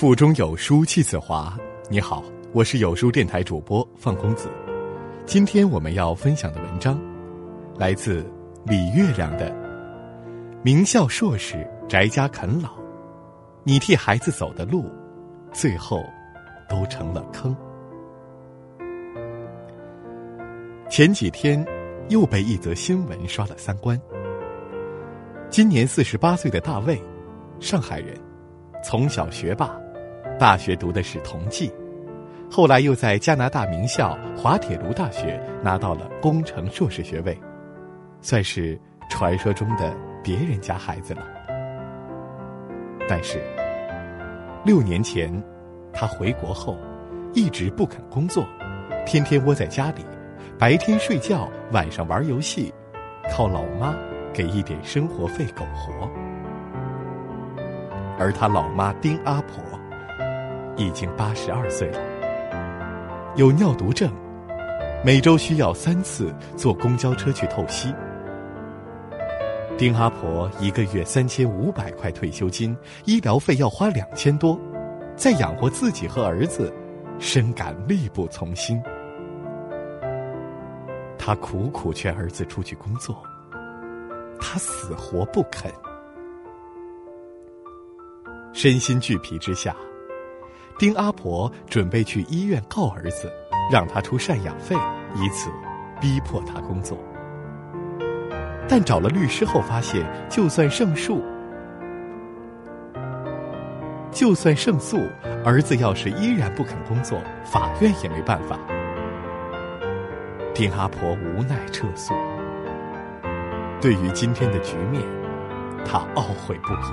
腹中有书气自华。你好，我是有书电台主播范公子。今天我们要分享的文章，来自李月亮的《名校硕士宅家啃老》，你替孩子走的路，最后都成了坑。前几天又被一则新闻刷了三观。今年四十八岁的大卫，上海人，从小学霸。大学读的是同济，后来又在加拿大名校滑铁卢大学拿到了工程硕士学位，算是传说中的别人家孩子了。但是，六年前他回国后，一直不肯工作，天天窝在家里，白天睡觉，晚上玩游戏，靠老妈给一点生活费苟活。而他老妈丁阿婆。已经八十二岁了，有尿毒症，每周需要三次坐公交车去透析。丁阿婆一个月三千五百块退休金，医疗费要花两千多，再养活自己和儿子，深感力不从心。他苦苦劝儿子出去工作，他死活不肯。身心俱疲之下。丁阿婆准备去医院告儿子，让他出赡养费，以此逼迫他工作。但找了律师后发现，就算胜诉，就算胜诉，儿子要是依然不肯工作，法院也没办法。丁阿婆无奈撤诉。对于今天的局面，他懊悔不已。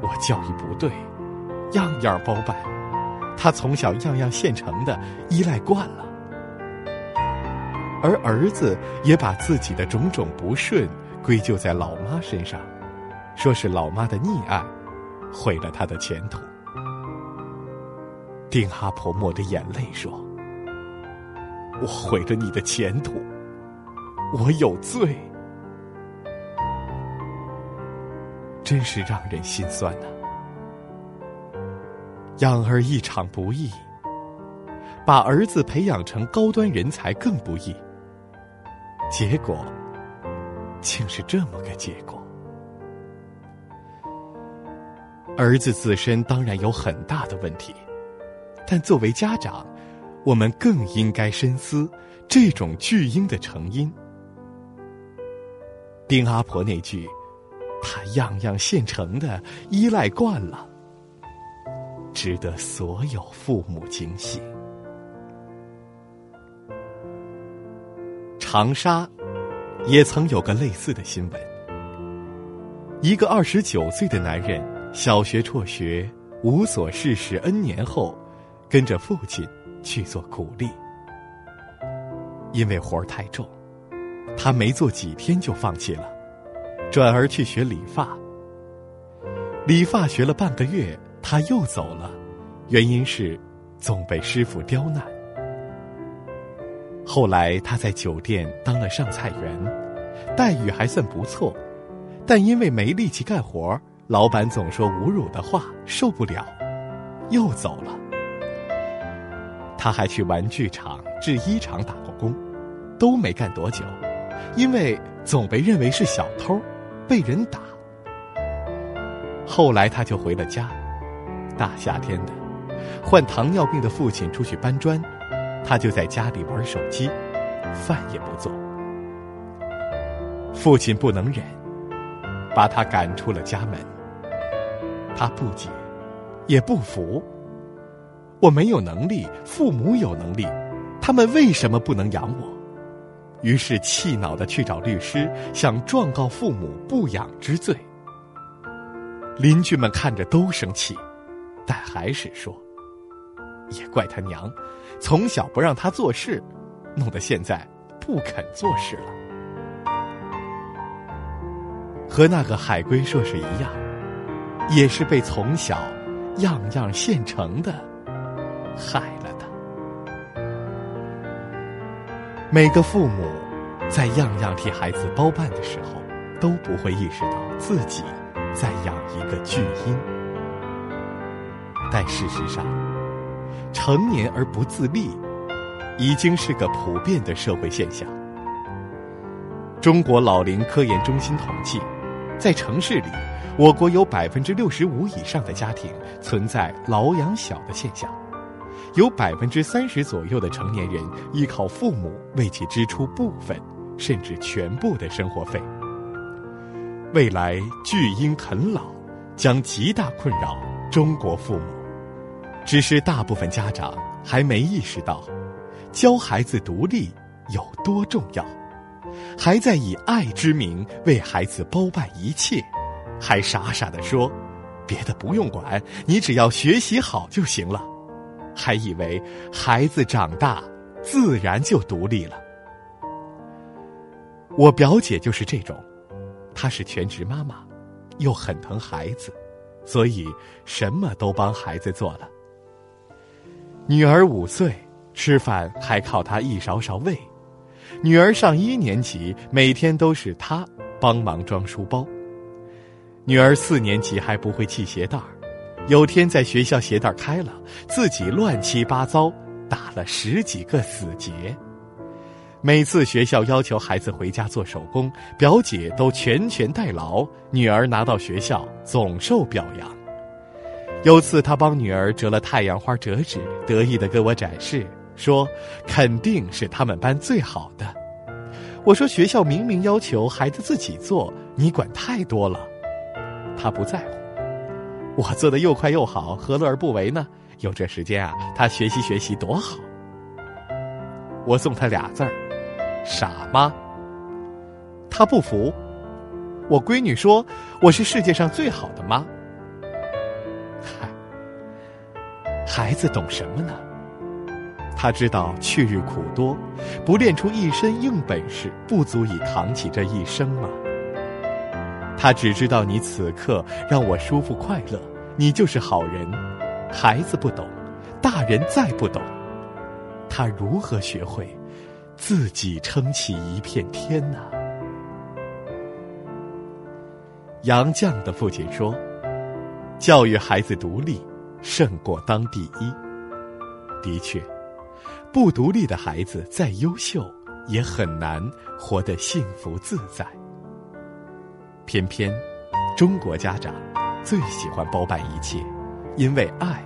我教育不对。样样包办，他从小样样现成的，依赖惯了。而儿子也把自己的种种不顺归咎在老妈身上，说是老妈的溺爱，毁了他的前途。丁阿婆抹着眼泪说：“我毁了你的前途，我有罪，真是让人心酸呐。”养儿一场不易，把儿子培养成高端人才更不易。结果，竟是这么个结果。儿子自身当然有很大的问题，但作为家长，我们更应该深思这种巨婴的成因。丁阿婆那句“他样样现成的，依赖惯了”。值得所有父母惊喜。长沙也曾有个类似的新闻：一个二十九岁的男人，小学辍学，无所事事 N 年后，跟着父亲去做苦力。因为活儿太重，他没做几天就放弃了，转而去学理发。理发学了半个月。他又走了，原因是总被师傅刁难。后来他在酒店当了上菜员，待遇还算不错，但因为没力气干活，老板总说侮辱的话，受不了，又走了。他还去玩具厂、制衣厂打过工，都没干多久，因为总被认为是小偷，被人打。后来他就回了家。大夏天的，患糖尿病的父亲出去搬砖，他就在家里玩手机，饭也不做。父亲不能忍，把他赶出了家门。他不解，也不服。我没有能力，父母有能力，他们为什么不能养我？于是气恼的去找律师，想状告父母不养之罪。邻居们看着都生气。但还是说，也怪他娘，从小不让他做事，弄得现在不肯做事了。和那个海归硕士一样，也是被从小样样现成的害了的。每个父母在样样替孩子包办的时候，都不会意识到自己在养一个巨婴。但事实上，成年而不自立，已经是个普遍的社会现象。中国老龄科研中心统计，在城市里，我国有百分之六十五以上的家庭存在老养小的现象，有百分之三十左右的成年人依靠父母为其支出部分甚至全部的生活费。未来巨婴啃老将极大困扰中国父母，只是大部分家长还没意识到，教孩子独立有多重要。还在以爱之名为孩子包办一切，还傻傻的说：“别的不用管，你只要学习好就行了。”还以为孩子长大自然就独立了。我表姐就是这种，她是全职妈妈，又很疼孩子，所以什么都帮孩子做了。女儿五岁，吃饭还靠她一勺勺喂。女儿上一年级，每天都是她帮忙装书包。女儿四年级还不会系鞋带儿，有天在学校鞋带开了，自己乱七八糟打了十几个死结。每次学校要求孩子回家做手工，表姐都全权代劳，女儿拿到学校总受表扬。有次他帮女儿折了太阳花折纸，得意的跟我展示。说肯定是他们班最好的。我说学校明明要求孩子自己做，你管太多了。他不在乎，我做的又快又好，何乐而不为呢？有这时间啊，他学习学习多好。我送他俩字儿：傻妈。他不服，我闺女说我是世界上最好的妈。孩子懂什么呢？他知道去日苦多，不练出一身硬本事，不足以扛起这一生吗？他只知道你此刻让我舒服快乐，你就是好人。孩子不懂，大人再不懂，他如何学会自己撑起一片天呢？杨绛的父亲说：“教育孩子独立，胜过当第一。”的确。不独立的孩子再优秀，也很难活得幸福自在。偏偏，中国家长最喜欢包办一切，因为爱，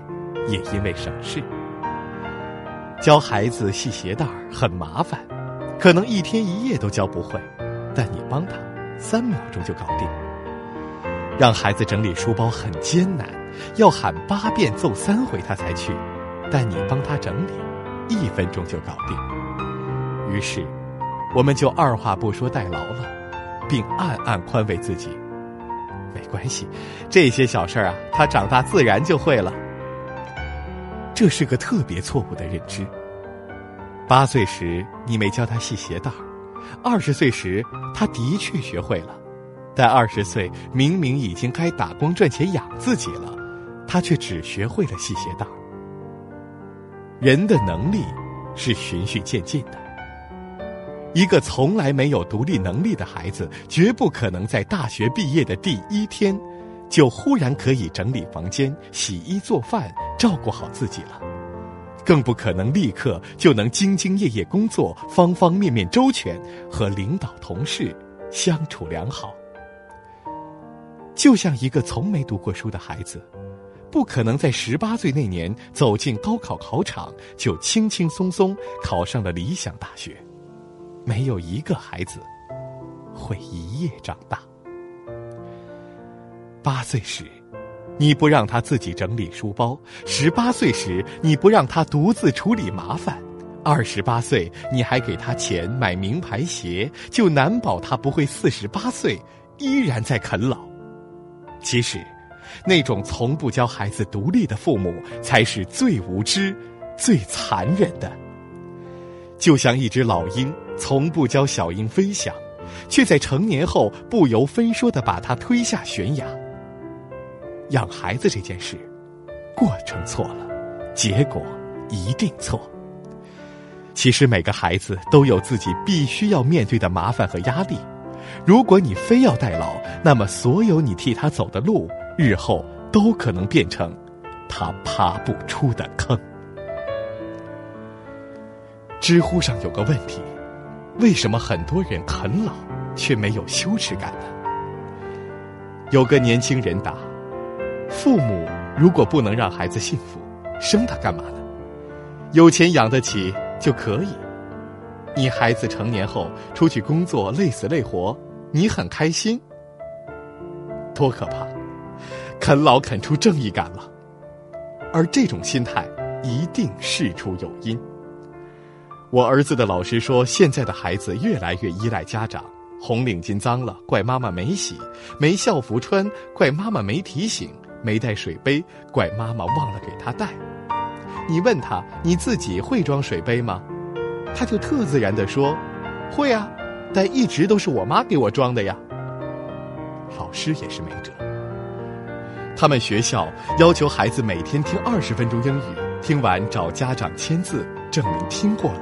也因为省事。教孩子系鞋带很麻烦，可能一天一夜都教不会，但你帮他，三秒钟就搞定。让孩子整理书包很艰难，要喊八遍奏三回他才去，但你帮他整理。一分钟就搞定，于是，我们就二话不说代劳了，并暗暗宽慰自己：没关系，这些小事儿啊，他长大自然就会了。这是个特别错误的认知。八岁时你没教他系鞋带儿，二十岁时他的确学会了，但二十岁明明已经该打工赚钱养自己了，他却只学会了系鞋带。人的能力是循序渐进的。一个从来没有独立能力的孩子，绝不可能在大学毕业的第一天，就忽然可以整理房间、洗衣做饭、照顾好自己了，更不可能立刻就能兢兢业业工作、方方面面周全，和领导同事相处良好。就像一个从没读过书的孩子。不可能在十八岁那年走进高考考场就轻轻松松考上了理想大学，没有一个孩子会一夜长大。八岁时，你不让他自己整理书包；十八岁时，你不让他独自处理麻烦；二十八岁，你还给他钱买名牌鞋，就难保他不会四十八岁依然在啃老。其实。那种从不教孩子独立的父母，才是最无知、最残忍的。就像一只老鹰，从不教小鹰飞翔，却在成年后不由分说的把它推下悬崖。养孩子这件事，过程错了，结果一定错。其实每个孩子都有自己必须要面对的麻烦和压力。如果你非要代劳，那么所有你替他走的路。日后都可能变成他爬不出的坑。知乎上有个问题：为什么很多人啃老却没有羞耻感呢？有个年轻人答：父母如果不能让孩子幸福，生他干嘛呢？有钱养得起就可以。你孩子成年后出去工作累死累活，你很开心？多可怕！啃老啃出正义感了，而这种心态一定事出有因。我儿子的老师说，现在的孩子越来越依赖家长，红领巾脏了怪妈妈没洗，没校服穿怪妈妈没提醒，没带水杯怪妈妈忘了给他带。你问他你自己会装水杯吗？他就特自然的说：“会啊，但一直都是我妈给我装的呀。”老师也是没辙。他们学校要求孩子每天听二十分钟英语，听完找家长签字证明听过了。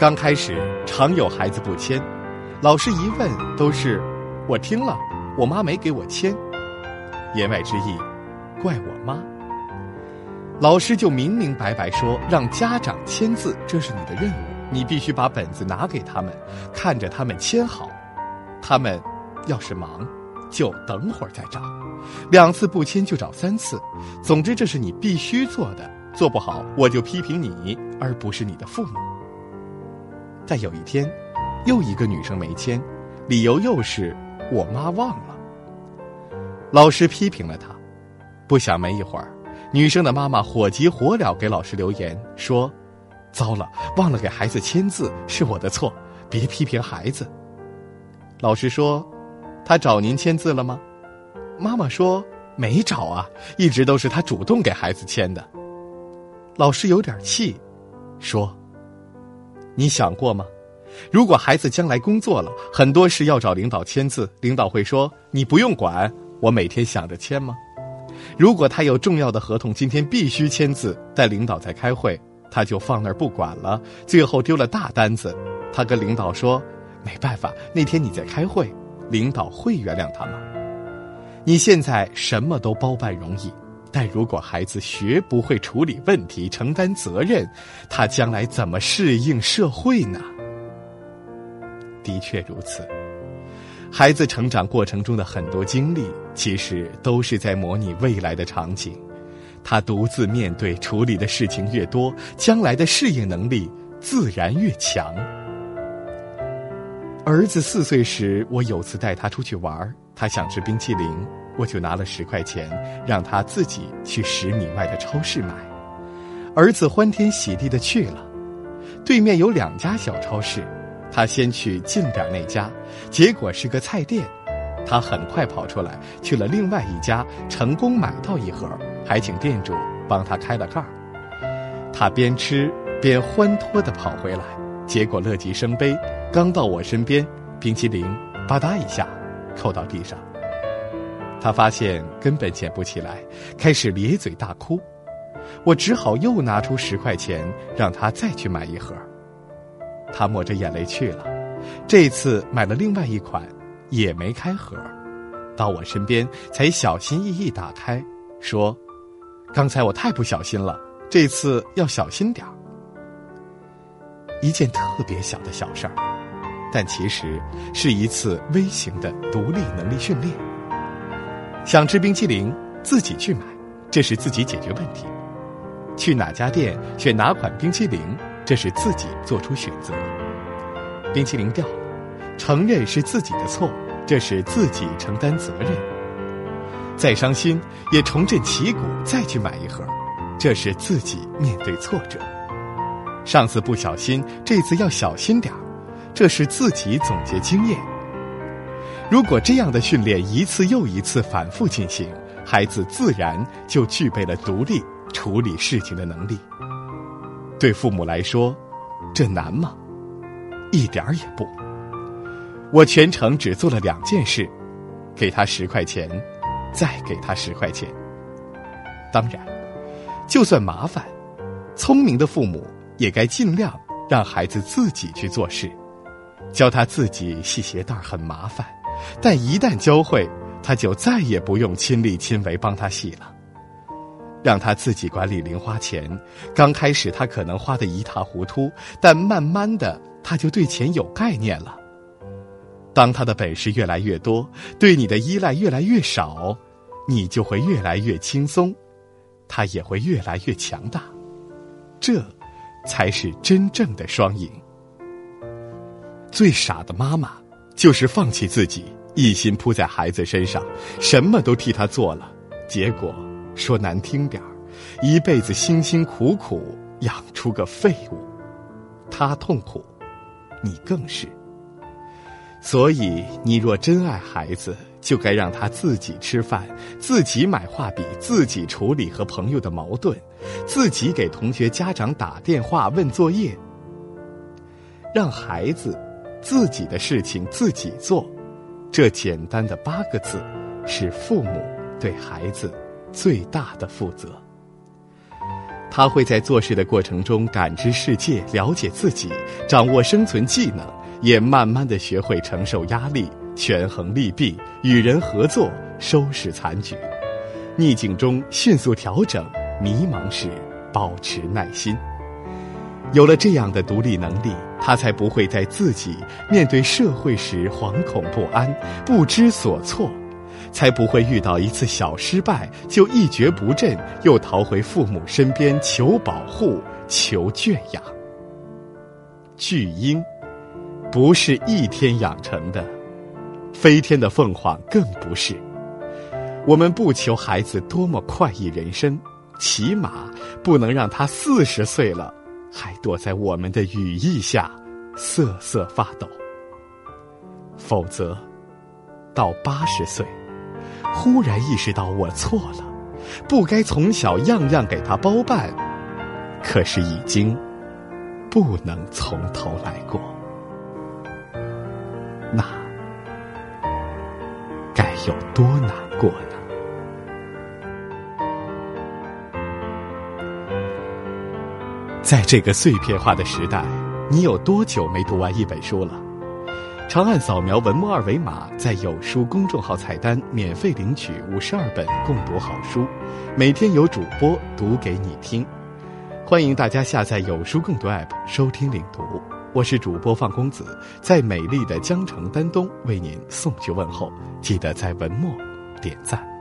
刚开始常有孩子不签，老师一问都是“我听了，我妈没给我签”，言外之意，怪我妈。老师就明明白白说，让家长签字，这是你的任务，你必须把本子拿给他们，看着他们签好。他们要是忙，就等会儿再找；两次不签就找三次。总之，这是你必须做的，做不好我就批评你，而不是你的父母。但有一天，又一个女生没签，理由又是我妈忘了。老师批评了她，不想没一会儿。女生的妈妈火急火燎给老师留言说：“糟了，忘了给孩子签字，是我的错，别批评孩子。”老师说：“他找您签字了吗？”妈妈说：“没找啊，一直都是他主动给孩子签的。”老师有点气，说：“你想过吗？如果孩子将来工作了，很多事要找领导签字，领导会说你不用管，我每天想着签吗？”如果他有重要的合同，今天必须签字，但领导在开会，他就放那儿不管了，最后丢了大单子。他跟领导说：“没办法，那天你在开会，领导会原谅他吗？”你现在什么都包办容易，但如果孩子学不会处理问题、承担责任，他将来怎么适应社会呢？的确如此。孩子成长过程中的很多经历，其实都是在模拟未来的场景。他独自面对处理的事情越多，将来的适应能力自然越强。儿子四岁时，我有次带他出去玩，他想吃冰淇淋，我就拿了十块钱，让他自己去十米外的超市买。儿子欢天喜地的去了，对面有两家小超市。他先去近点那家，结果是个菜店。他很快跑出来，去了另外一家，成功买到一盒，还请店主帮他开了盖儿。他边吃边欢脱地跑回来，结果乐极生悲，刚到我身边，冰淇淋吧嗒一下扣到地上。他发现根本捡不起来，开始咧嘴大哭。我只好又拿出十块钱，让他再去买一盒。他抹着眼泪去了，这次买了另外一款，也没开盒，到我身边才小心翼翼打开，说：“刚才我太不小心了，这次要小心点儿。”一件特别小的小事儿，但其实是一次微型的独立能力训练。想吃冰淇淋，自己去买，这是自己解决问题；去哪家店选哪款冰淇淋。这是自己做出选择，冰淇淋掉了，承认是自己的错，这是自己承担责任。再伤心也重振旗鼓，再去买一盒，这是自己面对挫折。上次不小心，这次要小心点儿，这是自己总结经验。如果这样的训练一次又一次反复进行，孩子自然就具备了独立处理事情的能力。对父母来说，这难吗？一点儿也不。我全程只做了两件事：给他十块钱，再给他十块钱。当然，就算麻烦，聪明的父母也该尽量让孩子自己去做事。教他自己系鞋带很麻烦，但一旦教会，他就再也不用亲力亲为帮他系了。让他自己管理零花钱。刚开始他可能花得一塌糊涂，但慢慢的他就对钱有概念了。当他的本事越来越多，对你的依赖越来越少，你就会越来越轻松，他也会越来越强大。这，才是真正的双赢。最傻的妈妈，就是放弃自己，一心扑在孩子身上，什么都替他做了，结果说难听点儿，一辈子辛辛苦苦养出个废物，他痛苦，你更是。所以，你若真爱孩子，就该让他自己吃饭，自己买画笔，自己处理和朋友的矛盾，自己给同学家长打电话问作业。让孩子自己的事情自己做，这简单的八个字，是父母对孩子最大的负责。他会在做事的过程中感知世界，了解自己，掌握生存技能。也慢慢的学会承受压力，权衡利弊，与人合作，收拾残局，逆境中迅速调整，迷茫时保持耐心。有了这样的独立能力，他才不会在自己面对社会时惶恐不安、不知所措，才不会遇到一次小失败就一蹶不振，又逃回父母身边求保护、求圈养。巨婴。不是一天养成的，飞天的凤凰更不是。我们不求孩子多么快意人生，起码不能让他四十岁了还躲在我们的羽翼下瑟瑟发抖。否则，到八十岁，忽然意识到我错了，不该从小样样给他包办，可是已经不能从头来过。那有多难过呢？在这个碎片化的时代，你有多久没读完一本书了？长按扫描文末二维码，在有书公众号菜单免费领取五十二本共读好书，每天有主播读给你听。欢迎大家下载有书共读 App 收听领读。我是主播范公子，在美丽的江城丹东为您送去问候，记得在文末点赞。